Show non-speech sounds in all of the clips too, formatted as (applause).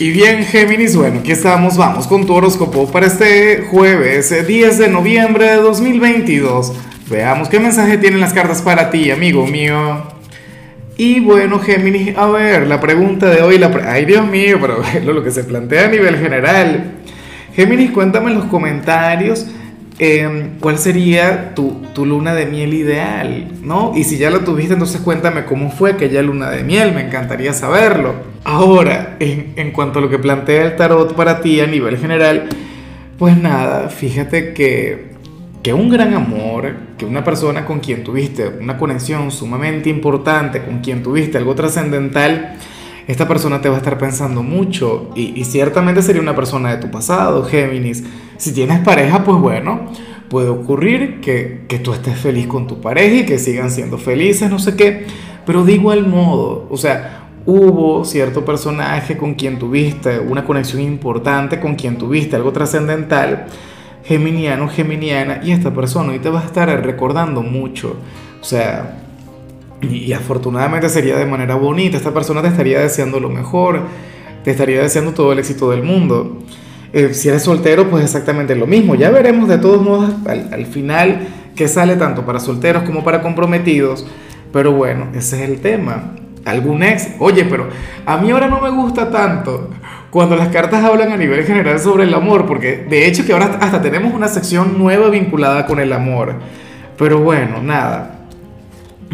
Y bien, Géminis, bueno, aquí estamos, vamos con tu horóscopo para este jueves 10 de noviembre de 2022. Veamos qué mensaje tienen las cartas para ti, amigo mío. Y bueno, Géminis, a ver, la pregunta de hoy, la ay Dios mío, pero (laughs) lo que se plantea a nivel general. Géminis, cuéntame en los comentarios Em, ¿cuál sería tu, luna de miel ideal? ¿no? Y si ya lo tuviste, entonces cuéntame cómo fue aquella luna de miel, me encantaría saberlo. Ahora, en, cuanto a lo que plantea el tarot para ti a nivel general, pues nada, fíjate que, que un gran amor, que una persona con quien tuviste una conexión sumamente importante, con quien tuviste algo trascendental, esta persona te va a estar pensando mucho y, ciertamente sería una persona de tu pasado, Géminis. Si tienes pareja, pues bueno, puede ocurrir que, que tú estés feliz con tu pareja y que sigan siendo felices, no sé qué, pero de igual modo, o sea, hubo cierto personaje con quien tuviste una conexión importante, con quien tuviste algo trascendental, geminiano, geminiana, y esta persona hoy te va a estar recordando mucho. O sea, y, afortunadamente sería de manera bonita. Esta persona te estaría deseando lo mejor, te estaría deseando todo el éxito del mundo. Eh, si eres soltero, pues exactamente lo mismo. Ya veremos de todos modos al, final qué sale tanto para solteros como para comprometidos. Pero bueno, ese es el tema. Algún ex, oye, pero a mí ahora no me gusta tanto cuando las cartas hablan a nivel general sobre el amor, porque de hecho que ahora hasta tenemos una sección nueva vinculada con el amor. Pero bueno, nada,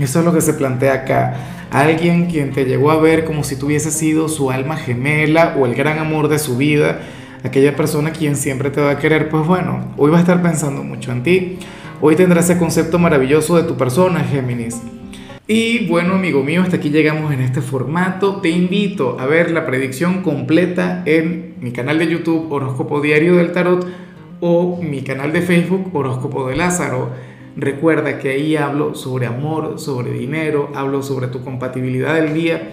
eso es lo que se plantea acá. Alguien quien te llegó a ver como si tuviese sido su alma gemela o el gran amor de su vida, aquella persona quien siempre te va a querer, pues bueno, hoy va a estar pensando mucho en ti. Hoy tendrá ese concepto maravilloso de tu persona, Géminis. Y bueno, amigo mío, hasta aquí llegamos en este formato. Te invito a ver la predicción completa en mi canal de YouTube Horóscopo Diario del Tarot o mi canal de Facebook Horóscopo de Lázaro. Recuerda que ahí hablo sobre amor, sobre dinero, hablo sobre tu compatibilidad del día.